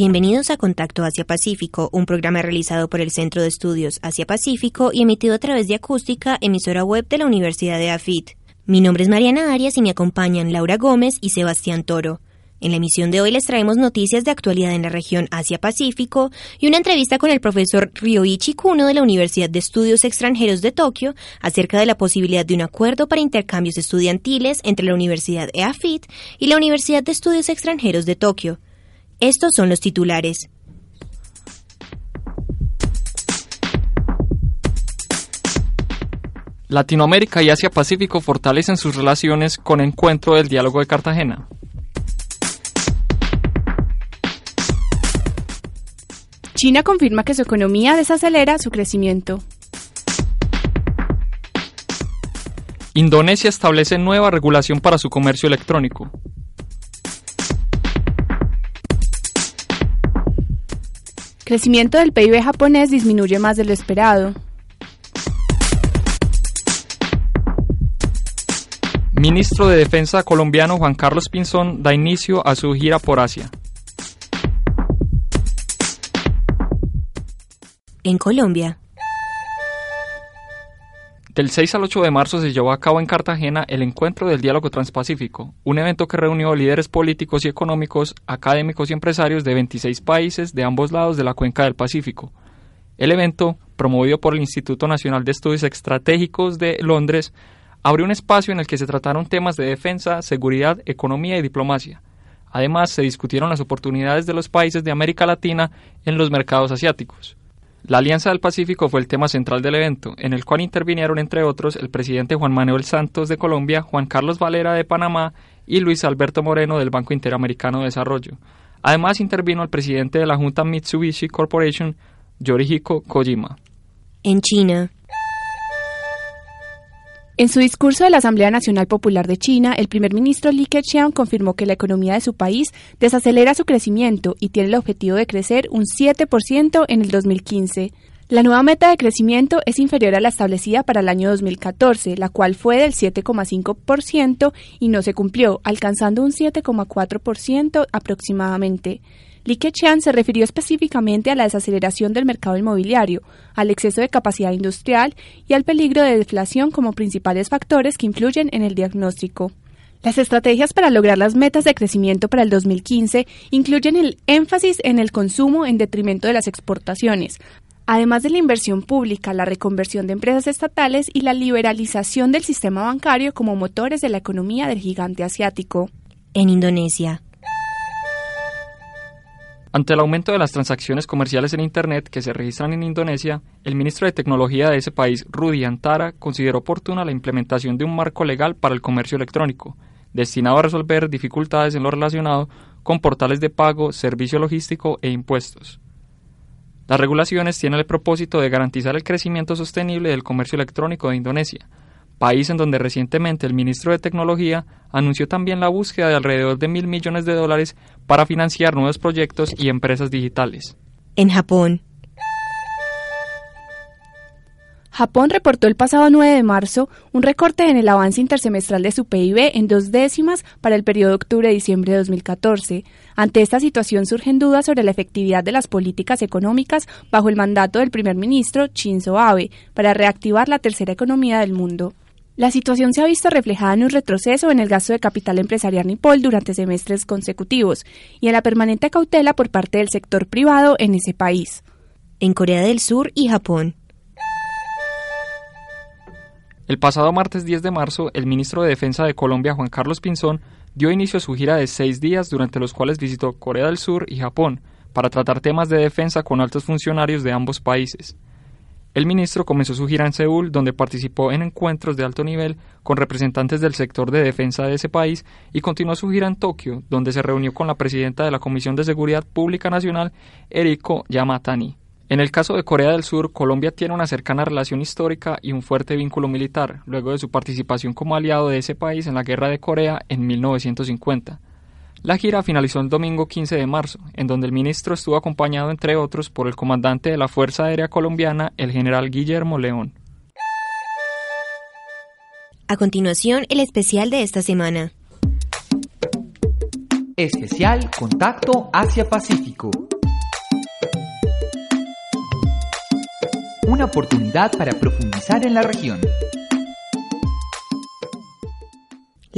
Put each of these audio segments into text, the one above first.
Bienvenidos a Contacto Asia-Pacífico, un programa realizado por el Centro de Estudios Asia-Pacífico y emitido a través de Acústica, emisora web de la Universidad de AFIT. Mi nombre es Mariana Arias y me acompañan Laura Gómez y Sebastián Toro. En la emisión de hoy les traemos noticias de actualidad en la región Asia-Pacífico y una entrevista con el profesor Ryoichi Kuno de la Universidad de Estudios Extranjeros de Tokio acerca de la posibilidad de un acuerdo para intercambios estudiantiles entre la Universidad EAFIT y la Universidad de Estudios Extranjeros de Tokio. Estos son los titulares. Latinoamérica y Asia-Pacífico fortalecen sus relaciones con Encuentro del Diálogo de Cartagena. China confirma que su economía desacelera su crecimiento. Indonesia establece nueva regulación para su comercio electrónico. Crecimiento del PIB japonés disminuye más de lo esperado. Ministro de Defensa colombiano Juan Carlos Pinzón da inicio a su gira por Asia. En Colombia, Del 6 al 8 de marzo se llevó a cabo en Cartagena el Encuentro del Diálogo Transpacífico, un evento que reunió líderes políticos y económicos, académicos y empresarios de 26 países de ambos lados de la cuenca del Pacífico. El evento, promovido por el Instituto Nacional de Estudios Estratégicos de Londres, abrió un espacio en el que se trataron temas de defensa, seguridad, economía y diplomacia. Además, se discutieron las oportunidades de los países de América Latina en los mercados asiáticos. La Alianza del Pacífico fue el tema central del evento, en el cual intervinieron entre otros el presidente Juan Manuel Santos de Colombia, Juan Carlos Valera de Panamá y Luis Alberto Moreno del Banco Interamericano de Desarrollo. Además intervino el presidente de la Junta Mitsubishi Corporation, Yorihiko Kojima. en China, En su discurso de la Asamblea Nacional Popular de China, el primer ministro Li Keqiang confirmó que la economía de su país desacelera su crecimiento y tiene el objetivo de crecer un 7% en el 2015. La nueva meta de crecimiento es inferior a la establecida para el año 2014, la cual fue del 7,5% y no se cumplió, alcanzando un 7,4% aproximadamente. Li se refirió específicamente a la desaceleración del mercado inmobiliario, al exceso de capacidad industrial y al peligro de deflación como principales factores que influyen en el diagnóstico. Las estrategias para lograr las metas de crecimiento para el 2015 incluyen el énfasis en el consumo en detrimento de las exportaciones, además de la inversión pública, la reconversión de empresas estatales y la liberalización del sistema bancario como motores de la economía del gigante asiático. en Indonesia, Ante el aumento de las transacciones comerciales en Internet que se registran en Indonesia, el ministro de Tecnología de ese país, Rudy Antara, consideró oportuna la implementación de un marco legal para el comercio electrónico, destinado a resolver dificultades en lo relacionado con portales de pago, servicio logístico e impuestos. Las regulaciones tienen el propósito de garantizar el crecimiento sostenible del comercio electrónico de Indonesia, país en donde recientemente el ministro de Tecnología anunció también la búsqueda de alrededor de mil millones de dólares para financiar nuevos proyectos y empresas digitales. en Japón, Japón reportó el pasado 9 de marzo un recorte en el avance intersemestral de su PIB en dos décimas para el periodo octubre-diciembre de 2014. Ante esta situación surgen dudas sobre la efectividad de las políticas económicas bajo el mandato del primer ministro Shinzo Abe para reactivar la tercera economía del mundo. La situación se ha visto reflejada en un retroceso en el gasto de capital empresarial nipol durante semestres consecutivos y en la permanente cautela por parte del sector privado en ese país. en Corea del Sur y Japón, El pasado martes 10 de marzo, el ministro de Defensa de Colombia, Juan Carlos Pinzón, dio inicio a su gira de seis días durante los cuales visitó Corea del Sur y Japón para tratar temas de defensa con altos funcionarios de ambos países. El ministro comenzó su gira en Seúl, donde participó en encuentros de alto nivel con representantes del sector de defensa de ese país, y continuó su gira en Tokio, donde se reunió con la presidenta de la Comisión de Seguridad Pública Nacional, Eriko Yamatani. En el caso de Corea del Sur, Colombia tiene una cercana relación histórica y un fuerte vínculo militar, luego de su participación como aliado de ese país en la Guerra de Corea en 1950. La gira finalizó el domingo 15 de marzo, en donde el ministro estuvo acompañado, entre otros, por el comandante de la Fuerza Aérea Colombiana, el general Guillermo León. A continuación, el especial de esta semana. Especial Contacto Asia-Pacífico. una oportunidad para profundizar en la región.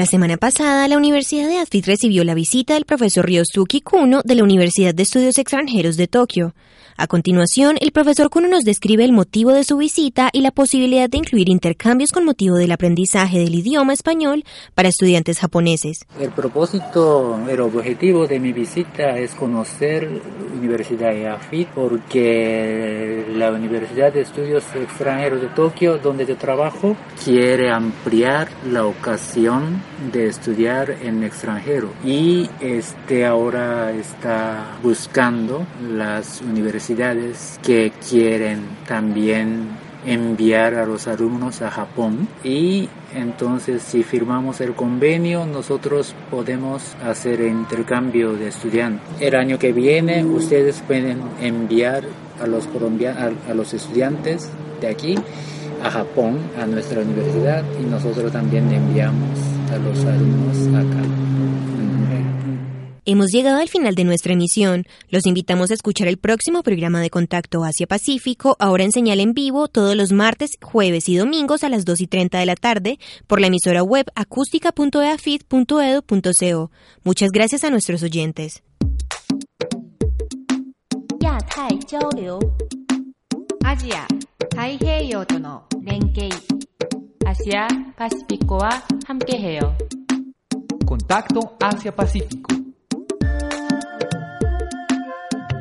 La semana pasada, la Universidad de AFIT recibió la visita del profesor Ryosuke Kuno de la Universidad de Estudios Extranjeros de Tokio. A continuación, el profesor Kuno nos describe el motivo de su visita y la posibilidad de incluir intercambios con motivo del aprendizaje del idioma español para estudiantes japoneses. El propósito, el objetivo de mi visita es conocer Universidad de AFIT porque la Universidad de Estudios Extranjeros de Tokio, donde yo trabajo, quiere ampliar la ocasión de estudiar en extranjero y este ahora está buscando las universidades que quieren también enviar a los alumnos a Japón y entonces si firmamos el convenio nosotros podemos hacer intercambio de estudiantes. El año que viene ustedes pueden enviar a los colombianos, a los estudiantes de aquí a Japón, a nuestra universidad y nosotros también enviamos a los alumnos acá. Hemos llegado al final de nuestra emisión. Los invitamos a escuchar el próximo programa de Contacto Asia-Pacífico, ahora en señal en vivo, todos los martes, jueves y domingos a las 2 y 30 de la tarde, por la emisora web acústica.eafit.edu.co. Muchas gracias a nuestros oyentes. Asia, Contacto Asia-Pacífico.